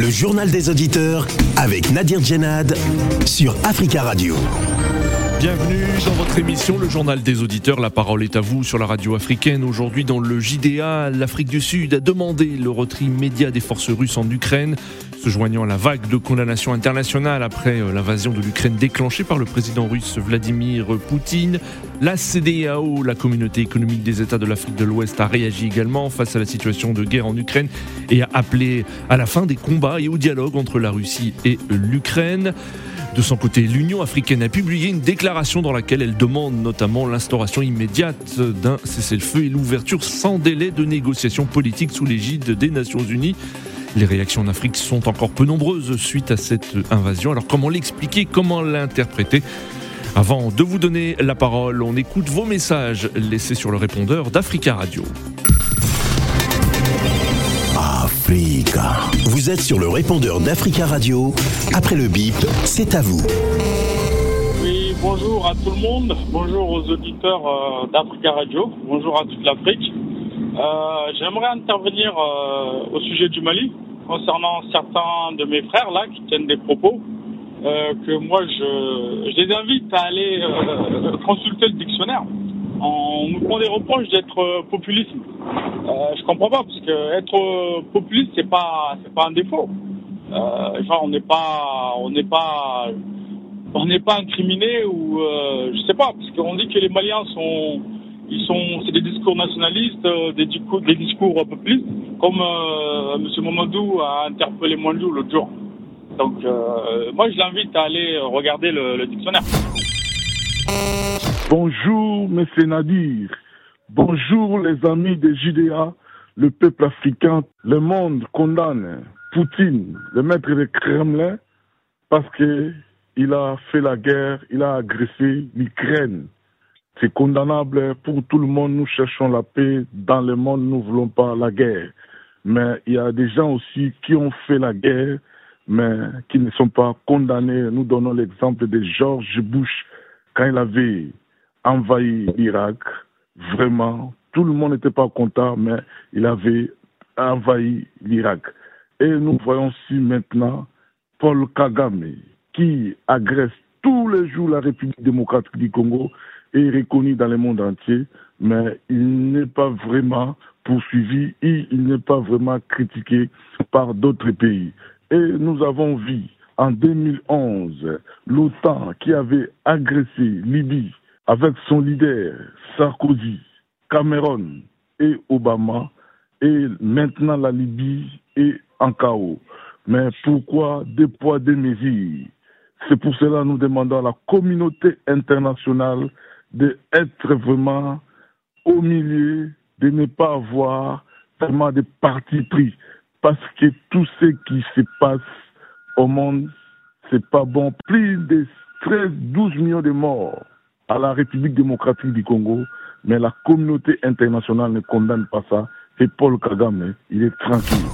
Le journal des auditeurs avec Nadir Djenad sur Africa Radio. Bienvenue dans votre émission, le journal des auditeurs. La parole est à vous sur la radio africaine. Aujourd'hui, dans le JDA, l'Afrique du Sud a demandé le retrait immédiat des forces russes en Ukraine, se joignant à la vague de condamnation internationale après euh, l'invasion de l'Ukraine déclenchée par le président russe Vladimir Poutine. La CDAO, la communauté économique des États de l'Afrique de l'Ouest, a réagi également face à la situation de guerre en Ukraine et a appelé à la fin des combats et au dialogue entre la Russie et l'Ukraine. De son côté, l'Union africaine a publié une déclaration dans laquelle elle demande notamment l'instauration immédiate d'un cessez-le-feu et l'ouverture sans délai de négociations politiques sous l'égide des Nations Unies. Les réactions en Afrique sont encore peu nombreuses suite à cette invasion. Alors comment l'expliquer, comment l'interpréter? Avant de vous donner la parole, on écoute vos messages laissés sur le répondeur d'Africa Radio. Africa. Vous êtes sur le répondeur d'Africa Radio. Après le bip, c'est à vous. Oui, bonjour à tout le monde. Bonjour aux auditeurs euh, d'Africa Radio. Bonjour à toute l'Afrique. Euh, J'aimerais intervenir euh, au sujet du Mali concernant certains de mes frères là qui tiennent des propos. Euh, que moi je, les invite à aller consulter le dictionnaire on nous prend des reproches d'être populiste. Je comprends pas parce que être populiste c'est pas c'est pas un défaut. Enfin on n'est pas on n'est pas on n'est pas incriminé ou je sais pas parce qu'on dit que les Maliens sont ils sont c'est des discours nationalistes, euh, des discours des discours populistes comme euh, Monsieur Mamadou a interpellé Mwandou l'autre jour. Donc moi je l'invite à aller regarder le, dictionnaire. Bonjour, Monsieur Nadir. Bonjour, les amis des JDA, le peuple africain. Le monde condamne Poutine, le maître du Kremlin, parce que il a fait la guerre, il a agressé l'Ukraine. C'est condamnable pour tout le monde. Nous cherchons la paix dans le monde. Nous ne voulons pas la guerre. Mais il y a des gens aussi qui ont fait la guerre, mais qui ne sont pas condamnés. Nous donnons l'exemple de George Bush quand il avait envahi l'Irak, vraiment, tout le monde n'était pas content, mais il avait envahi l'Irak. Et nous voyons aussi maintenant Paul Kagame, qui agresse tous les jours la République démocratique du Congo est reconnu dans le monde entier, mais il n'est pas vraiment poursuivi et il n'est pas vraiment critiqué par d'autres pays. Et nous avons vu en 2011 l'OTAN qui avait agressé Libye avec son leader Sarkozy, Cameron et Obama, et maintenant la Libye est en chaos. Mais pourquoi deux poids, deux mesures? C'est pour cela que nous demandons à la communauté internationale d'être vraiment au milieu, de ne pas avoir vraiment de partis pris. Parce que tout ce qui se passe au monde, c'est pas bon. Plus de 13, 12 millions de morts à la République démocratique du Congo, mais la communauté internationale ne condamne pas ça. Et Paul Kagame, il est tranquille.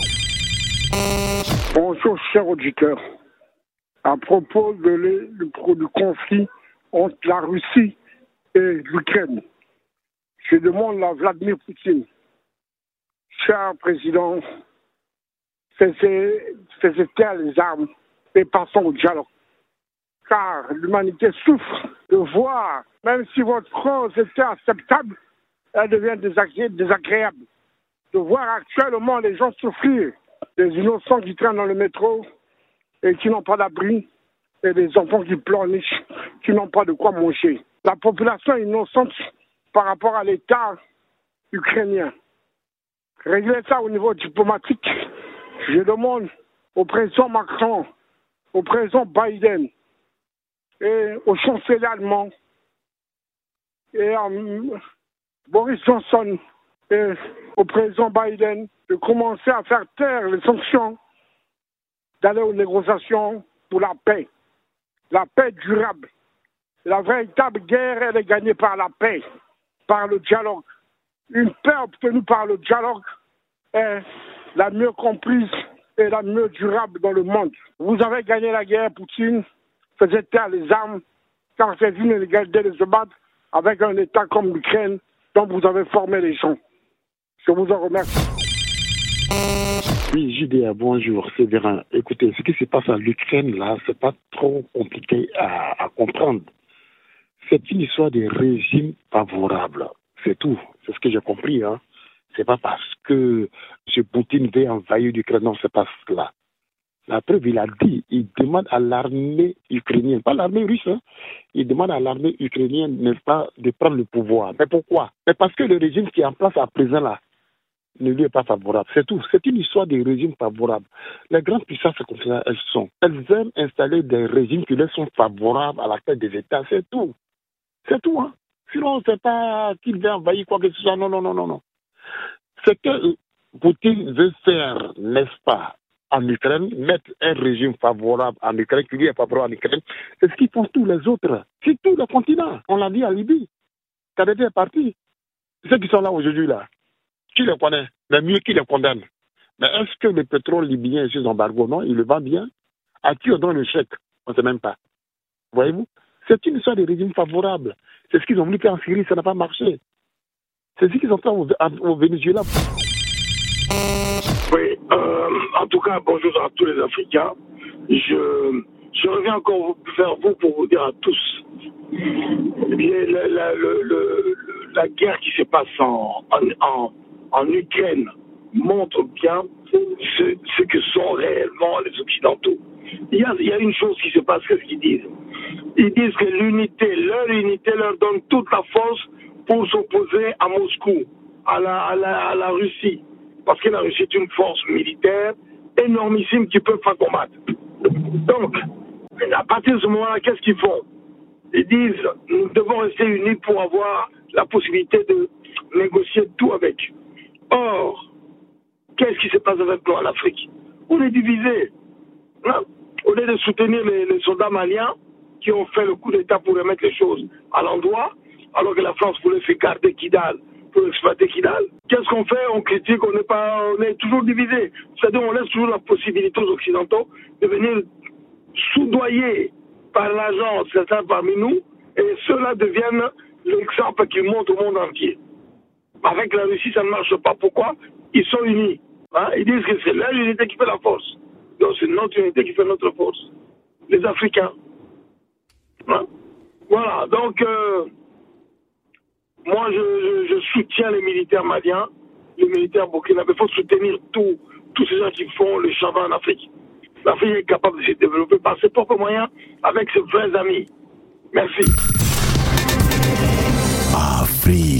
Bonjour, chers auditeurs. À propos de le, du conflit entre la Russie et l'Ukraine, je demande à Vladimir Poutine, cher président, faisait taire les armes et passons au dialogue car l'humanité souffre de voir, même si votre cause était acceptable, elle devient désagréable. De voir actuellement les gens souffrir, des innocents qui traînent dans le métro et qui n'ont pas d'abri, et des enfants qui pleurnichent, qui n'ont pas de quoi manger. La population innocente par rapport à l'État ukrainien. Régler ça au niveau diplomatique, je demande au président Macron, au président Biden, et au chancelier allemand et à Boris Johnson et au président Biden de commencer à faire taire les sanctions, d'aller aux négociations pour la paix, la paix durable. La véritable guerre, elle est gagnée par la paix, par le dialogue. Une paix obtenue par le dialogue est la mieux comprise et la mieux durable dans le monde. Vous avez gagné la guerre, Poutine faisait taire les armes, car c'est une inégalité de se battre avec un État comme l'Ukraine dont vous avez formé les gens? Je vous en remercie. Oui, JDA, bonjour, c'est. Écoutez, ce qui se passe en Ukraine, là, c'est pas trop compliqué à comprendre. C'est une histoire de régime favorable. C'est tout. C'est ce que j'ai compris, hein. C'est pas parce que M. Poutine veut envahir l'Ukraine, non, c'est pas cela. La preuve, il a dit, il demande à l'armée ukrainienne, pas l'armée russe, hein, il demande à l'armée ukrainienne, n'est-ce pas, de prendre le pouvoir. Mais pourquoi? Mais parce que le régime qui est en place à présent là ne lui est pas favorable. C'est tout. C'est une histoire de régime favorable. Les grandes puissances elles sont. Elles aiment installer des régimes qui leur sont favorables à la tête des États. C'est tout. C'est tout, hein. Sinon, c'est pas qu'il veut envahir quoi que ce soit. Non, non, non, non, non. C'est que Poutine veut faire, n'est-ce pas, en Ukraine, mettre un régime favorable en Ukraine, qui lui est favorable en Ukraine, c'est ce qu'ils font tous les autres. C'est tout le continent. On l'a dit à Libye. Kadhafi est parti. Ceux qui sont là aujourd'hui, là, qui les connaît Mais mieux qui les condamne. Mais est-ce que le pétrole libyen est sous embargo? Non, il le vend bien. À qui on donne le chèque? On ne sait même pas. Voyez-vous? C'est une histoire de régime favorable. C'est ce qu'ils ont voulu faire en Syrie, ça n'a pas marché. C'est ce qu'ils ont fait au, Venezuela. Oui, euh, en tout cas, bonjour à tous les Africains. Je, reviens encore vers vous pour vous dire à tous, eh la, guerre qui se passe en Ukraine montre bien ce, que sont réellement les Occidentaux. Il y, a, une chose qui se passe, qu'est-ce qu'ils disent? Ils disent que l'unité, leur unité leur donne toute la force pour s'opposer à Moscou, à la Russie parce que la Russie est une force militaire énormissime qui peut faire combattre. Donc, à partir de ce moment-là, qu'est-ce qu'ils font? Ils disent, nous devons rester unis pour avoir la possibilité de négocier tout avec. Or, qu'est-ce qui se passe avec nous en Afrique On est divisé. Hein? Au lieu de soutenir les, soldats maliens qui ont fait le coup d'État pour remettre les choses à l'endroit, alors que la France voulait faire garder Kidal pour exploiter Kidal. Qu'est-ce qu'on fait On critique, on n'est pas, on est toujours divisé. C'est-à-dire, on laisse toujours la possibilité aux Occidentaux de venir soudoyer par l'agence certains parmi nous, et ceux-là deviennent l'exemple qui montre au monde entier. Avec la Russie, ça ne marche pas. Pourquoi? Ils sont unis. Hein Ils disent que c'est leur unité qui fait la force. Donc c'est notre unité qui fait notre force. Les Africains. Hein? Voilà, donc euh, moi, je, je, je, soutiens les militaires maliens, les militaires burkinabés. Il faut soutenir tous ces gens qui font le charbon en Afrique. L'Afrique est capable de se développer par ses propres moyens avec ses vrais amis. Merci.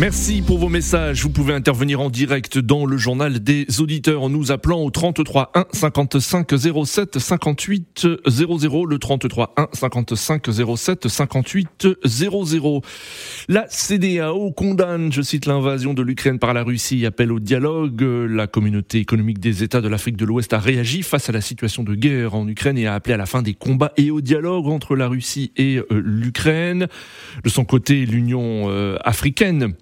Merci pour vos messages. Vous pouvez intervenir en direct dans le journal des auditeurs en nous appelant au 33 1 55 07 58 00. Le 33 1 55 07 58 00. La CDAO condamne, je cite, l'invasion de l'Ukraine par la Russie, appelle au dialogue. La communauté économique des États de l'Afrique de l'Ouest a réagi face à la situation de guerre en Ukraine et a appelé à la fin des combats et au dialogue entre la Russie et l'Ukraine. De son côté, l'Union africaine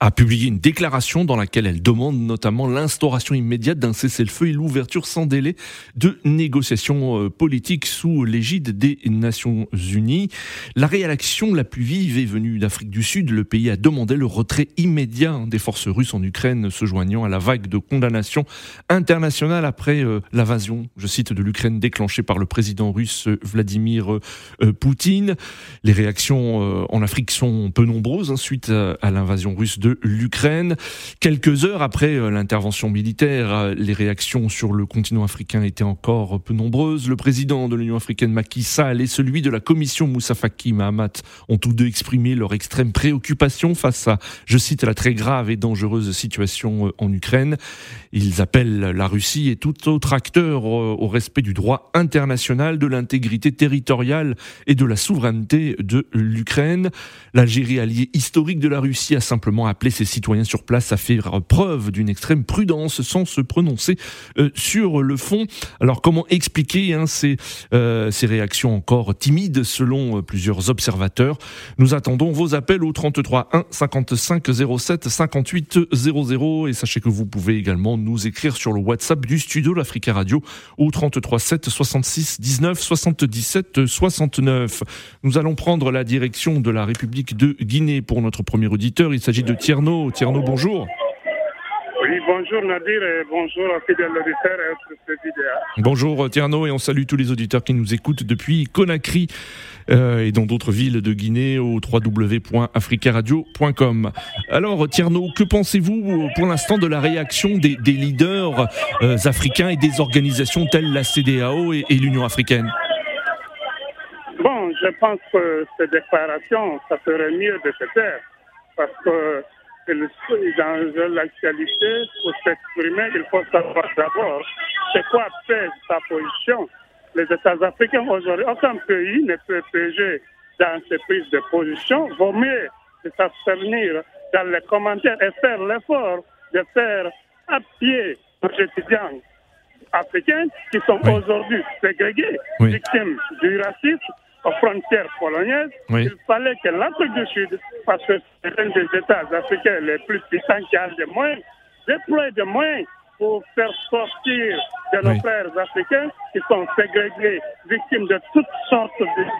a publié une déclaration dans laquelle elle demande notamment l'instauration immédiate d'un cessez-le-feu et l'ouverture sans délai de négociations politiques sous l'égide des Nations Unies. La réaction la plus vive est venue d'Afrique du Sud. Le pays a demandé le retrait immédiat des forces russes en Ukraine, se joignant à la vague de condamnations internationales après l'invasion, je cite, de l'Ukraine déclenchée par le président russe Vladimir Poutine. Les réactions en Afrique sont peu nombreuses hein, suite à l'invasion russe de l'Ukraine. Quelques heures après l'intervention militaire, les réactions sur le continent africain étaient encore peu nombreuses. Le président de l'Union africaine Macky Sall et celui de la commission Moussa Faki Mahamat ont tous deux exprimé leur extrême préoccupation face à, je cite, la très grave et dangereuse situation en Ukraine. Ils appellent la Russie et tout autre acteur au respect du droit international, de l'intégrité territoriale et de la souveraineté de l'Ukraine. L'Algérie, alliée historique de la Russie, a simplement appelé ses citoyens sur place à faire preuve d'une extrême prudence sans se prononcer sur le fond. Alors comment expliquer hein, ces, ces réactions encore timides selon plusieurs observateurs? Nous attendons vos appels au 33 1 55 07 58 00 et sachez que vous pouvez également nous écrire sur le WhatsApp du studio l'Africa Radio au 33 7 66 19 77 69. Nous allons prendre la direction de la République de Guinée pour notre premier auditeur. Il s'agit de Tierno. Tierno, bonjour. Oui, bonjour Nadir et bonjour fidèles auditeurs et Bonjour Tierno et on salue tous les auditeurs qui nous écoutent depuis Conakry euh, et dans d'autres villes de Guinée au www.africaradio.com. Alors Tierno, que pensez-vous pour l'instant de la réaction des, leaders euh, africains et des organisations telles la CDAO et, l'Union africaine? Bon, je pense que ces déclarations, ça serait mieux de se taire parce que dans l'actualité, pour s'exprimer, il faut savoir d'abord c'est quoi fait sa position. Les États africains aujourd'hui, aucun pays ne peut peser dans ces prises de position. Vaut mieux s'abstenir dans les commentaires et faire l'effort de faire appuyer aux étudiants africains qui sont aujourd'hui ségrégés, victimes du racisme, aux frontières polonaises, il fallait que l'Afrique du Sud, parce que c'est l'un des États africains les plus puissants qui a des moyens, déploie des moyens pour faire sortir de nos frères africains qui sont ségrégés, victimes de toutes sortes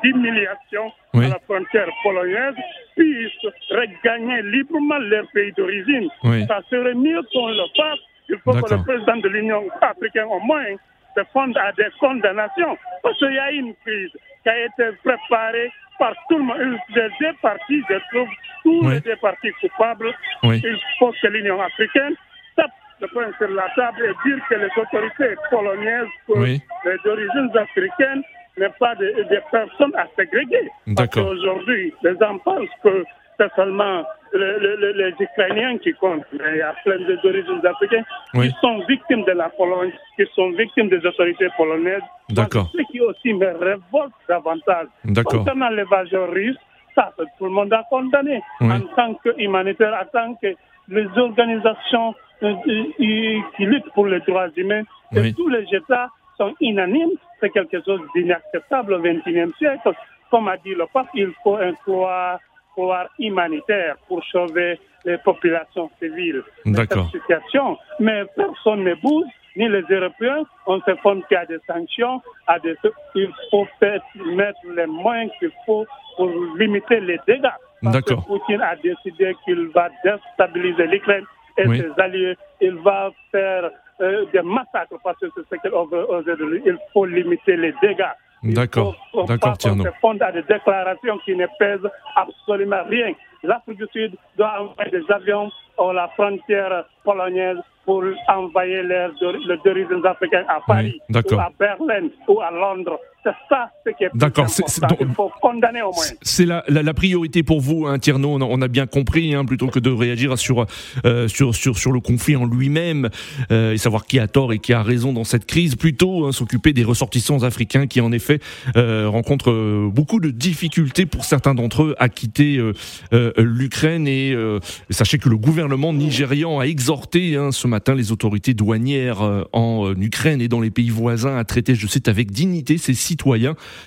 d'humiliations à la frontière polonaise, puissent regagner librement leur pays d'origine. Ça serait mieux qu'on le fasse. Il faut que le président de l'Union africaine, au moins, se fonde à des condamnations. Parce qu'il y a une crise qui a été préparée par tout le monde. Les deux parties, je trouve, tous les deux parties coupables. Il faut que l'Union africaine tape le point sur la table et dire que les autorités polonaises, les origines africaines, n'est pas des, personnes à ségréguer. Parce qu'aujourd'hui, les gens pensent que c'est seulement les Ukrainiens qui comptent, mais il y a plein d'origines africaines qui sont victimes de la Pologne, qui sont victimes des autorités polonaises. D'accord. Ce qui aussi me révolte davantage. Concernant l'évasion russe, ça, tout le monde a condamné en tant qu'humanitaire, en tant que les organisations euh, euh, qui luttent pour les droits humains, que tous les États sont unanimes, c'est quelque chose d'inacceptable au XXIe siècle. Comme a dit le pape, il faut un pouvoir pouvoir humanitaire pour sauver les populations civiles. D'accord. situation, mais personne ne bouge, ni les Européens. On se compte qu'il y a des sanctions, à des... il faut mettre les moyens qu'il faut pour limiter les dégâts. D'accord. Poutine a décidé qu'il va déstabiliser l'Ukraine et ses alliés. Il va faire euh, des massacres parce que c'est ce qu'il veut Il faut limiter les dégâts. D'accord, d'accord, Tierno. Se fonde à des déclarations qui ne pèsent absolument rien. L'Afrique du Sud doit envoyer des avions à la frontière polonaise pour envoyer les, les africains à Paris, ou à Berlin ou à Londres. C'est ça ce qui est D'accord. Il faut condamner au moins. C'est la, la, priorité pour vous, hein, Tierno. On a, bien compris, hein, plutôt que de réagir sur, euh, sur, sur, sur le conflit en lui-même euh, et savoir qui a tort et qui a raison dans cette crise, plutôt hein, s'occuper des ressortissants africains qui, en effet, euh, rencontrent beaucoup de difficultés pour certains d'entre eux à quitter l'Ukraine. Et sachez que le gouvernement nigérian a exhorté ce matin les autorités douanières euh, en euh, Ukraine et dans les pays voisins à traiter, je cite, avec dignité ses citoyens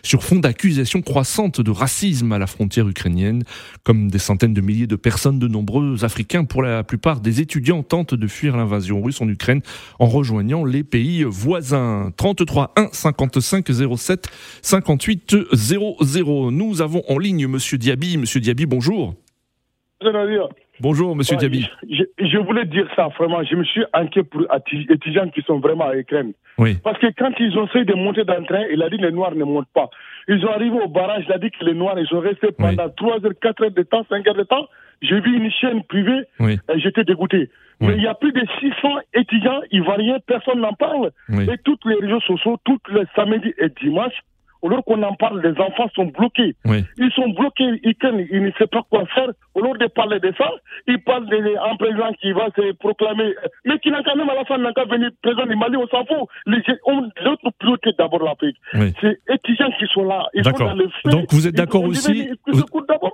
sur fond d'accusations croissantes de racisme à la frontière ukrainienne. Comme des centaines de milliers de personnes, de nombreux Africains, pour la plupart des étudiants, tentent de fuir l'invasion russe en Ukraine en rejoignant les pays voisins. 33 1 55 07 58 00. Nous avons en ligne Monsieur Diaby. Monsieur Diaby, bonjour. Bonjour, monsieur Diaby. Je, voulais dire ça, vraiment. Je me suis inquiet pour les étudiants qui sont vraiment à Ukraine. Oui. Parce que quand ils ont essayé de monter dans le train, il a dit que les Noirs ne montent pas. Ils ont arrivé au barrage, il a dit que les Noirs, ils ont resté pendant 3 heures, 4 heures de temps, 5 heures de temps. J'ai vu une chaîne privée, et j'étais dégoûté. Mais il y a plus de 600 étudiants ivoiriens, personne n'en parle. Et toutes les réseaux sociaux, tous les samedis et dimanches, alors qu'on en parle, les enfants sont bloqués. Ils sont bloqués, ils, ils ne savent pas quoi faire. Au lieu de parler de ça, il parle d'un président qui va se proclamer, mais qui n'a quand même à la fin n'a qu'à venir président du Mali, on s'en fout. L'autre priorité d'abord l'Afrique. C'est étudiants qui sont là. D'accord. Donc vous êtes d'accord aussi,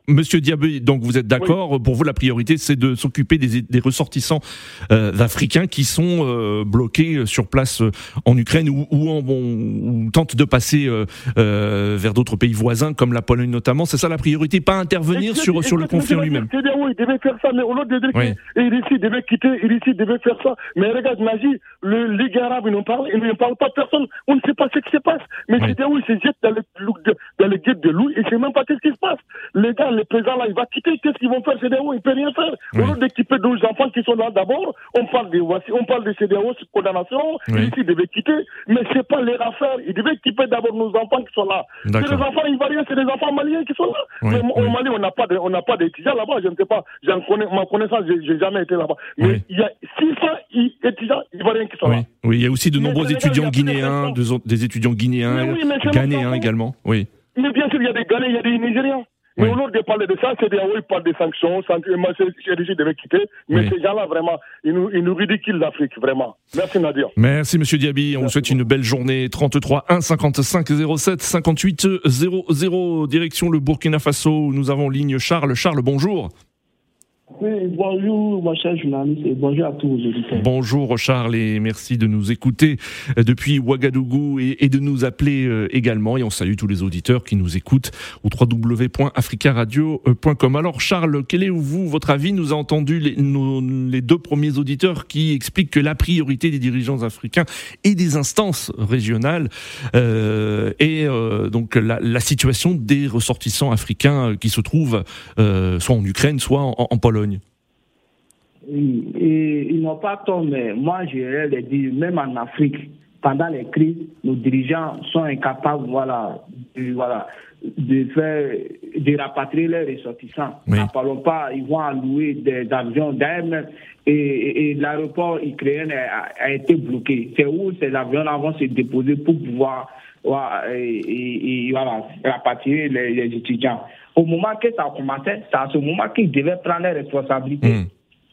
Monsieur Diabé, donc vous êtes d'accord, pour vous la priorité c'est de s'occuper des, des, ressortissants euh, africains qui sont euh, bloqués sur place euh, en Ukraine ou, ou, en, ou tentent de passer euh, euh, vers d'autres pays voisins comme la Pologne notamment. C'est ça la priorité, pas intervenir sur, sur le conflit en lui-même. Oui, il devait faire ça, mais au lieu de dire oui. qu'il devait quitter, il devait faire ça. Mais regarde, Nazi, le Ligue arabe, ils n'en parlent, ils ne parlent pas personne. On ne sait pas ce qui se passe. Mais oui. CDAO, il se jette dans le, dans le guet de loup et ne sait même pas ce qui se passe. Les gars, le président là, il va quitter. Qu'est-ce qu'ils vont faire? CDAO Il ne peut rien faire. Au lieu d'équiper 12 enfants qui sont là d'abord, on parle de voici, on parle de CDAO, condamnation. Oui. il devait quitter. Mais ce n'est pas leur affaire. Il devait équiper d'abord nos enfants qui sont là. C'est les enfants ivoiriens, c'est les enfants maliens qui sont là. Mais au Mali, on n'a pas de, on n'a pas d'étudiants là-bas. Je ne sais pas. J'en connais, ma connaissance, j'ai jamais été là-bas. Mais il y a 600 étudiants ivoiriens qui sont là. Oui, il y a aussi de nombreux étudiants guinéens, des étudiants guinéens, ghanéens également. Oui. Mais bien sûr, il y a des Ghanéens, il y a des Nigériens. Mais au lieu de parler de ça, c'est des ils parlent des sanctions, moi, je devais quitter. Mais oui. ces gens-là, vraiment, ils nous, ils nous ridiculent l'Afrique, vraiment. Merci Nadir. Merci Monsieur Diaby, on vous souhaite une belle journée. 33 1 55 07 58 00, direction le Burkina Faso, nous avons ligne Charles. Charles, bonjour. Bonjour, et bonjour à tous auditeurs. Bonjour, Charles, et merci de nous écouter depuis Ouagadougou et, de nous appeler également. Et on salue tous les auditeurs qui nous écoutent au www.africaradio.com. Alors, Charles, quel est, vous, votre avis? Nous avons entendu les, deux premiers auditeurs qui expliquent que la priorité des dirigeants africains et des instances régionales euh, est euh, donc la, situation des ressortissants africains qui se trouvent euh, soit en Ukraine, soit en Pologne. Oui, et ils n'ont pas tort, mais moi, je les dire, même en Afrique, pendant les crises, nos dirigeants sont incapables, voilà, de, voilà, de faire, de rapatrier leurs ressortissants. Oui. Ne parlons pas, ils vont allouer des avions d'air et, et, et l'aéroport ukrainien a, a, été bloqué. C'est où ces avions-là vont se déposer pour pouvoir et, voilà, rapatrier les, les, étudiants? Au moment que ça a commencé, c'est à ce moment qu'ils devaient prendre les responsabilités. Mmh.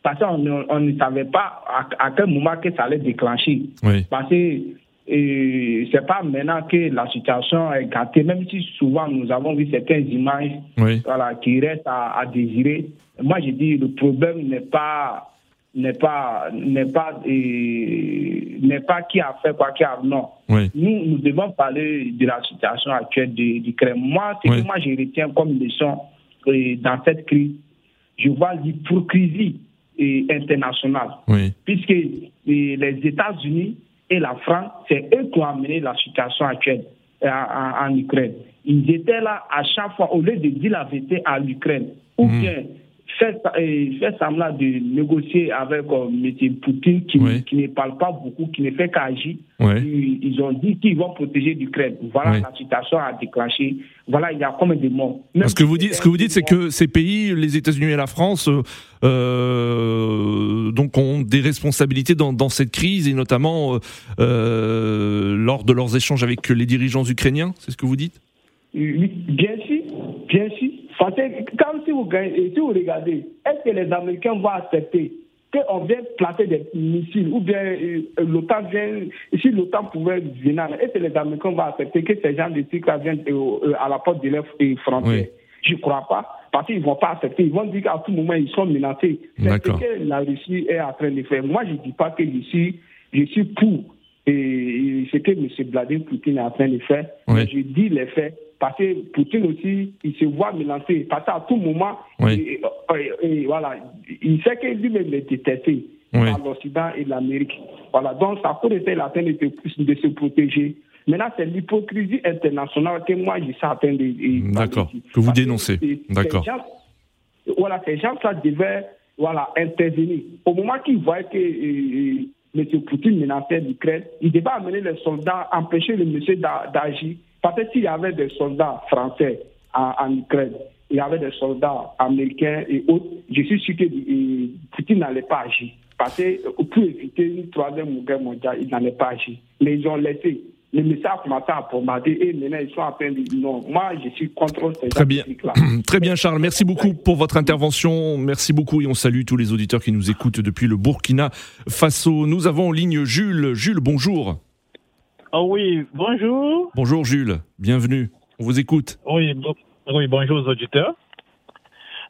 Parce qu'on on ne savait pas à, à, quel moment que ça allait déclencher. Oui. Parce que et c'est pas maintenant que la situation est gâtée, même si souvent nous avons vu certaines images oui. voilà, qui restent à, à, désirer. Moi, je dis le problème n'est pas n'est pas n'est pas n'est pas qui a fait quoi qui a non. Oui. Nous nous devons parler de la situation actuelle du, du Kremlin. Moi, ce que moi je retiens comme leçon dans cette crise, je vois l'hypocrisie internationale, oui. puisque les États-Unis et la France, c'est eux qui ont amené la situation actuelle en, en, Ukraine. Ils étaient là à chaque fois, au lieu de dire la vérité à l'Ukraine, ou Mhm. bien euh, faire semblant de négocier avec euh, M. Poutine, qui, Oui. qui ne parle pas beaucoup, qui ne fait qu'agir. Oui. Ils, ils ont dit qu'ils vont protéger l'Ukraine. Voilà, Oui. la situation a déclenché. Voilà, il y a combien de morts. Même Ce que vous dites, ce que vous dites, c'est que ces pays, les États-Unis et la France, euh, euh, donc ont des responsabilités dans, dans cette crise et notamment euh, euh, lors de leurs échanges avec les dirigeants ukrainiens. C'est ce que vous dites? Bien sûr, bien sûr. Parce que quand si vous, gagnez- si vous regardez, est-ce que les Américains vont accepter qu'on vienne placer des missiles ou bien euh, l'OTAN vient, si l'OTAN pouvait venir, est-ce que les Américains vont accepter que ces gens de trucs-là viennent euh, euh, à la porte de leurs euh, frontières? Oui. Je ne crois pas, parce qu'ils ne vont pas accepter. Ils vont dire qu'à tout moment, ils sont menacés. C'est ce que la Russie est en train de faire. Moi, je ne dis pas que je suis, je suis pour et, et ce que M. Vladimir Poutine est en train de faire. Oui. Je dis les faits. Parce que Poutine aussi, il se voit menacé. Parce qu'à tout moment, Oui. et, et- et voilà, il sait que lui-même est détesté Oui. par l'Occident et l'Amérique. Voilà, donc ça peut être la peine de, se- de se protéger. Maintenant, c'est l'hypocrisie internationale que moi, je suis en train de. D'accord. Que vous dénoncez. D'accord. voilà, ces gens-là devaient voilà, intervenir. Au moment qu'ils voyaient que euh, euh, M. Poutine menaçait l'Ukraine, il devait amener les soldats, empêcher le monsieur d'a- d'agir. Parce que s'il y avait des soldats français en, en Ukraine, il y avait des soldats américains et autres, je suis sûr que euh, Poutine n'allait pas agir. Parce que euh, pour éviter une troisième guerre mondiale, il n'allait pas agir. Mais ils ont laissé. le message commencé à bombarder et maintenant ils sont en train de dire non. Moi, je suis contre ces Très bien. Très bien, Charles. Merci beaucoup pour votre intervention. Merci beaucoup et on salue tous les auditeurs qui nous écoutent depuis le Burkina Faso. Nous avons en ligne Jules. Jules, bonjour. Oh oui, bonjour. Bonjour Jules, bienvenue. On vous écoute. Oui, oui bonjour aux auditeurs.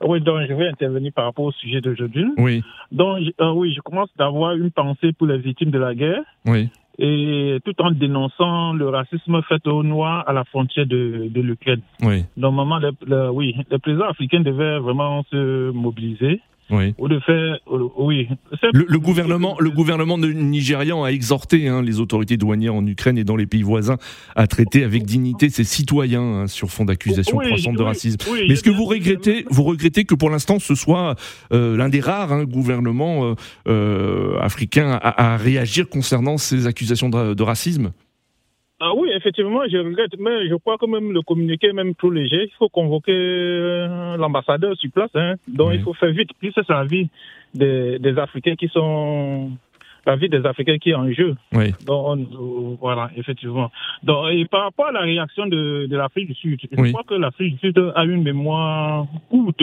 Oui, donc je vais intervenir par rapport au sujet d'aujourd'hui. Oui. Donc, euh, oui, je commence d'avoir une pensée pour les victimes de la guerre. Oui. Et tout en dénonçant le racisme fait aux Noirs à la frontière de, de l'Ukraine. Oui. Normalement, le, oui, les présidents africains devaient vraiment se mobiliser oui. Ou de faire, oui. Le, le, gouvernement, le gouvernement nigérian a exhorté hein, les autorités douanières en Ukraine et dans les pays voisins à traiter avec dignité ses citoyens hein, sur fond d'accusations oui, croissantes de racisme. oui, Mais est-ce que vous regrettez, vous regrettez que pour l'instant ce soit euh, l'un des rares hein, gouvernements euh, euh, africains à, à, réagir concernant ces accusations de, de racisme? Ah oui, effectivement, je regrette, mais je crois que même le communiqué est même trop léger. Il faut convoquer euh, l'ambassadeur sur place. Hein. Donc Oui. il faut faire vite. Puis c'est la vie des, des Africains qui sont la vie des Africains qui est en jeu. Oui. Donc on- euh, voilà, effectivement. Donc et par rapport à la réaction de, de l'Afrique du Sud, je Oui. crois que l'Afrique du Sud a une mémoire courte.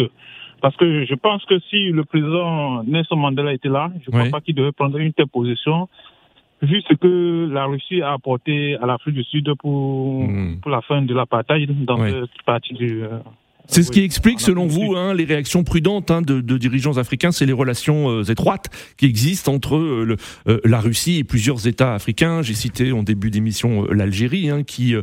Parce que je pense que si le président Nelson Mandela était là, je ne crois Oui. pas qu'il devait prendre une telle position vu ce que la Russie a apporté à l'Afrique du Sud pour, Mm. pour la fin de l'apartheid dans Oui. cette partie du. C'est ce qui explique, selon vous, hein, les réactions prudentes hein, de, de dirigeants africains, c'est les relations euh, étroites qui existent entre euh, le- euh, la Russie et plusieurs États africains. J'ai cité en début d'émission euh, l'Algérie, hein, qui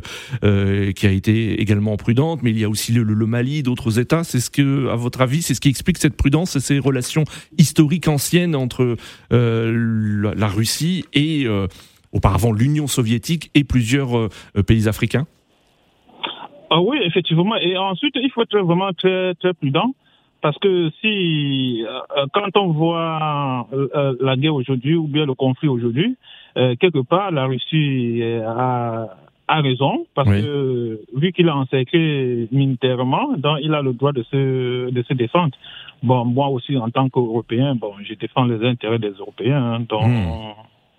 qui a été également prudente, mais il y a aussi le, le Mali, d'autres États. C'est ce que, à votre avis, c'est ce qui explique cette prudence, et ces relations historiques anciennes entre euh, la, la Russie et euh, auparavant l'Union soviétique et plusieurs pays africains? Ah oui, effectivement. Et ensuite, il faut être vraiment très, très prudent. Parce que si, euh, quand on voit euh, euh, la guerre aujourd'hui ou bien le conflit aujourd'hui, euh, quelque part, la Russie euh, a, a raison. Parce Oui. que, vu qu'il a encerclé militairement, donc il a le droit de se, de se défendre. Bon, moi aussi, en tant qu'Européen, bon, je défends les intérêts des Européens. hein, donc, Hmm.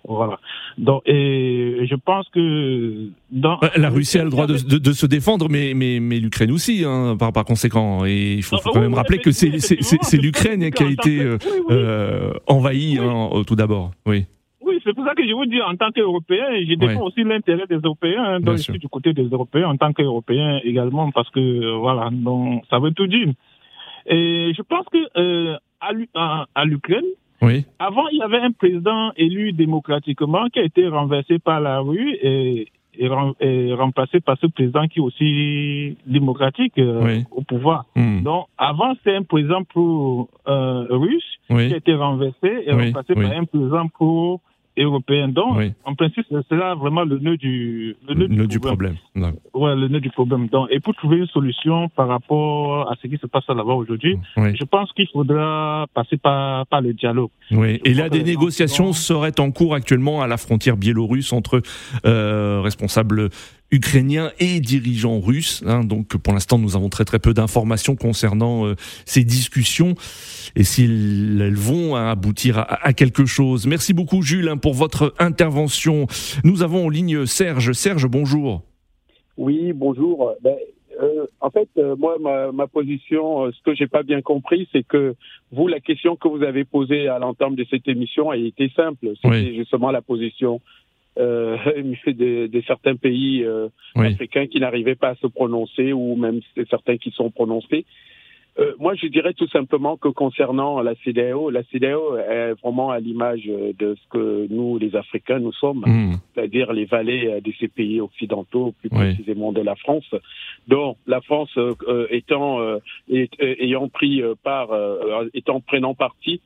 Voilà. Donc, et je pense que dans. Ouais, La Russie a le droit de, de- de se défendre, mais, mais, mais l'Ukraine aussi, hein, par, par conséquent. Et il faut, faut Ah, quand oui, même rappeler que c'est l'Ukraine qui a été euh, oui, oui. euh, envahie hein, tout d'abord. Oui. Oui, c'est pour ça que je vous dis, en tant qu'Européen, je défends aussi l'intérêt des Européens. hein, Bien donc je sûr. suis du côté des Européens en tant qu'Européen également, parce que voilà, donc ça veut tout dire. Et je pense que euh, à l'U- à, à l'Ukraine, Oui. avant, il y avait un président élu démocratiquement qui a été renversé par la rue et, et, rem- et remplacé par ce président qui est aussi démocratique euh, Oui. au pouvoir. Hmm. Donc, avant, c'est un président pro euh, russe qui a Oui. été renversé et Oui, remplacé oui. par un président pro européen. Donc, Oui. en principe, c'est là vraiment le nœud du, le nœud Le du problème. Ouais, le nœud du problème. Donc, et pour trouver une solution par rapport à ce qui se passe là-bas aujourd'hui, Oui. je pense qu'il faudra passer par, par le dialogue. Oui. Et là, des négociations seraient en cours actuellement à la frontière biélorusse entre euh, responsables ukrainiens et dirigeants russes. hein. donc, pour l'instant, nous avons très très peu d'informations concernant euh, ces discussions et s'ils elles vont aboutir à, à quelque chose. Merci beaucoup, Jules, hein, pour votre intervention. Nous avons en ligne Serge. Serge, bonjour. Oui, bonjour. Ben, euh, en fait, euh, moi, ma, ma position, euh, ce que j'ai pas bien compris, c'est que vous, la question que vous avez posée à l'entame de cette émission, elle était simple. C'était Oui. justement la position euh, de, de certains pays euh, Oui. africains qui n'arrivaient pas à se prononcer ou même certains qui sont prononcés. Euh, moi, je dirais tout simplement que concernant la CDAO, la CDAO est vraiment à l'image de ce que nous, les Africains, nous sommes Hmm. c'est-à-dire les vallées euh, de ces pays occidentaux, plus Oui. précisément de la France. Donc la France euh, étant euh, est- ayant pris part, étant prenant parti,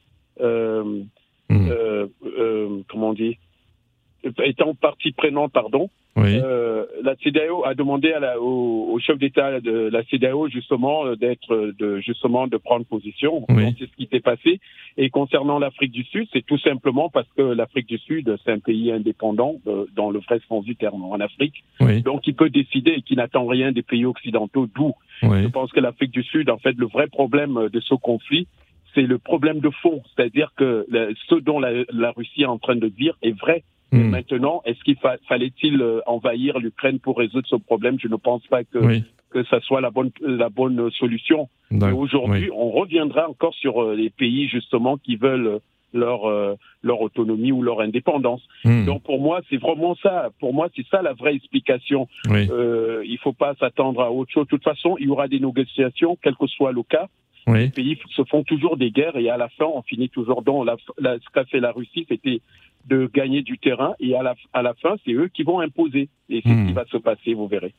Hmm. comment on dit, étant partie prenante, pardon, Oui. euh, la CEDEAO a demandé à la, au, au chef d'État de la CEDEAO justement euh, d'être, euh, de justement de prendre position. Oui. Donc c'est ce qui s'est passé. Et concernant l'Afrique du Sud, c'est tout simplement parce que l'Afrique du Sud, c'est un pays indépendant euh, dans le vrai sens du terme en Afrique. Oui. Donc il peut décider et qui n'attend rien des pays occidentaux. D'où Oui. je pense que l'Afrique du Sud, en fait, le vrai problème euh, de ce conflit, c'est le problème de fond, c'est-à-dire que ce dont la, la Russie est en train de dire est vrai. Hmm. Maintenant, est-ce qu'il fallait-il envahir l'Ukraine pour résoudre ce problème? Je ne pense pas que que ça soit la bonne la bonne solution. Aujourd'hui, on reviendra encore sur les pays justement qui veulent leur euh, leur autonomie ou leur indépendance. Hmm. Donc pour moi, c'est vraiment ça. Pour moi, c'est ça la vraie explication. Euh, il faut pas s'attendre à autre chose. De toute façon, il y aura des négociations, quel que soit le cas. Les pays se font toujours des guerres et à la fin, on finit toujours dans la, ce qu'a fait la Russie, c'était de gagner du terrain et à la, à la fin, c'est eux qui vont imposer. Et c'est ce qui hmm. va se passer, vous verrez.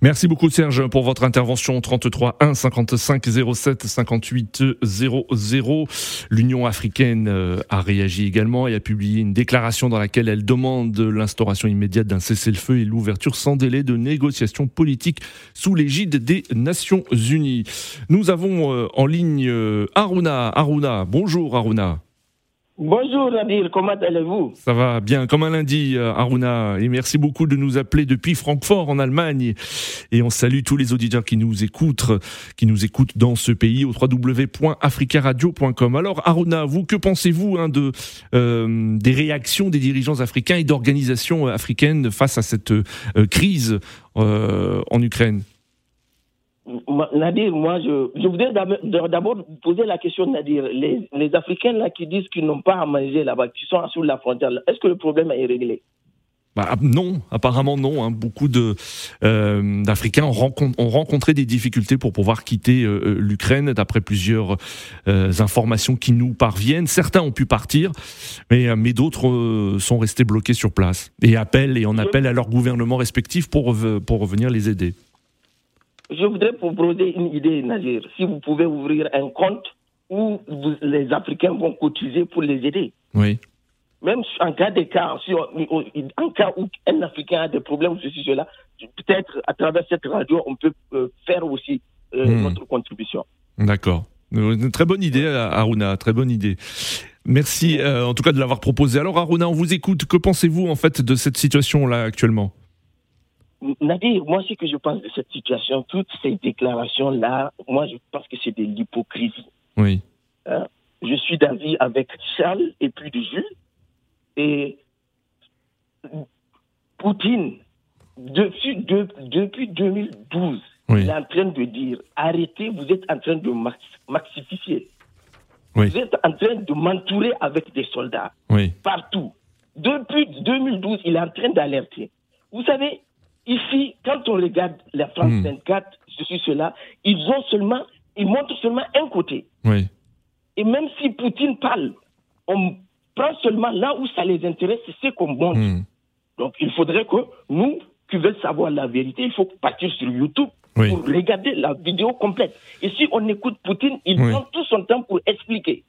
Merci beaucoup Serge pour votre intervention 33 1 55 07 58 00. L'Union africaine euh, a réagi également et a publié une déclaration dans laquelle elle demande l'instauration immédiate d'un cessez-le-feu et l'ouverture sans délai de négociations politiques sous l'égide des Nations Unies. Nous avons euh, en ligne euh, Aruna. Aruna, bonjour Aruna. Bonjour Nadir, comment allez-vous? Ça va bien, comme un lundi euh, Aruna, et merci beaucoup de nous appeler depuis Francfort en Allemagne. Et on salue tous les auditeurs qui nous écoutent, qui nous écoutent dans ce pays au www.africaradio.com. Alors Aruna, vous, que pensez-vous hein, de, euh, des réactions des dirigeants africains et d'organisations africaines face à cette euh, crise en Ukraine? Nadir, moi, je, je voudrais d'abord poser la question, Nadir. Les, les Africains là qui disent qu'ils n'ont pas à manger là-bas, qui sont sur la frontière, est-ce que le problème est réglé? Bah, non, apparemment non. Hein. Beaucoup de euh, d'Africains ont, ont, rencontré des difficultés pour pouvoir quitter euh, euh, l'Ukraine, d'après plusieurs informations qui nous parviennent. Certains ont pu partir, mais, mais d'autres sont restés bloqués sur place et appellent et on appelle à leur gouvernement respectif pour pour revenir les aider. Je voudrais proposer une idée, Nazir. Si vous pouvez ouvrir un compte où les Africains vont cotiser pour les aider. Oui. Même en cas de cas, en cas où un Africain a des problèmes, ceci, cela, peut-être à travers cette radio, on peut euh, faire aussi euh, hmm. notre contribution. D'accord. Une très bonne idée, Aruna, très bonne idée. Merci euh, en tout cas de l'avoir proposé. Alors Aruna, on vous écoute. Que pensez-vous en fait de cette situation-là actuellement? Nadir, moi, ce que je pense de cette situation, toutes ces déclarations-là, moi, je pense que c'est de l'hypocrisie. Oui. Hein? Je suis d'avis avec Charles et puis de Jules. Et Poutine, depuis, depuis 2012, il est en train de dire arrêtez, vous êtes en train de maxifier. Vous êtes en train de m'entourer avec des soldats partout. Depuis 2012, il est en train d'alerter. Vous savez, Ici, quand on regarde la France 24, hmm. ceci, cela, ils ont seulement, ils montrent seulement un côté. Oui. Et même si Poutine parle, on prend seulement là où ça les intéresse, c'est ce qu'on montre. Hmm. Donc il faudrait que nous, qui veulent savoir la vérité, il faut partir sur YouTube pour regarder la vidéo complète. Et si on écoute Poutine, il prend tout son temps pour expliquer.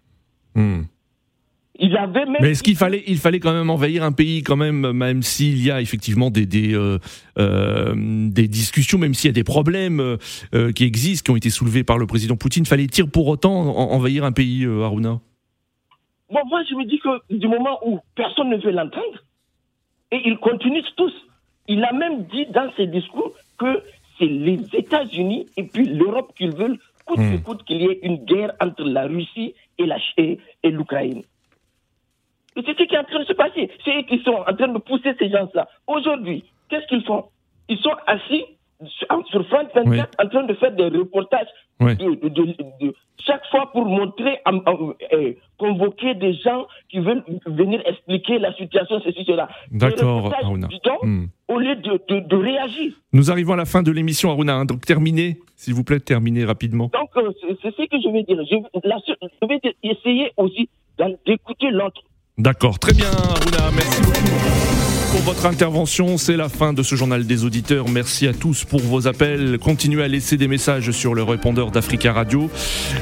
Mais est-ce qu'il fallait, il fallait quand même envahir un pays, quand même, même s'il y a effectivement des des, euh, euh, des discussions, même s'il y a des problèmes euh, qui existent, qui ont été soulevés par le président Poutine, fallait-il pour autant envahir un pays, Aruna Bon, moi, je me dis que du moment où personne ne veut l'entendre, et ils continuent tous. Il a même dit dans ses discours que c'est les États-Unis et puis l'Europe qui veulent coûte que hmm. coûte qu'il y ait une guerre entre la Russie et l'Ukraine. Et c'est ce qui est en train de se passer. C'est eux qui sont en train de pousser ces gens-là. Aujourd'hui, qu'est-ce qu'ils font? Ils sont assis sur France 24 en train de faire des reportages de, chaque fois pour montrer, euh, convoquer des gens qui veulent venir expliquer la situation, ceci, cela. D'accord, hmm. Au lieu de, réagir. Nous arrivons à la fin de l'émission, Aruna. Hein. donc terminez, s'il vous plaît, terminez rapidement. Donc, euh, c'est ce que je veux dire. Je, je vais essayer aussi d'écouter l'autre. D'accord, très bien, Aruna, merci beaucoup pour votre intervention. C'est la fin de ce journal des auditeurs. Merci à tous pour vos appels. Continuez à laisser des messages sur le répondeur d'Africa Radio.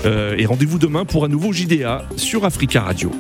Euh, et rendez-vous demain pour un nouveau JDA sur Africa Radio.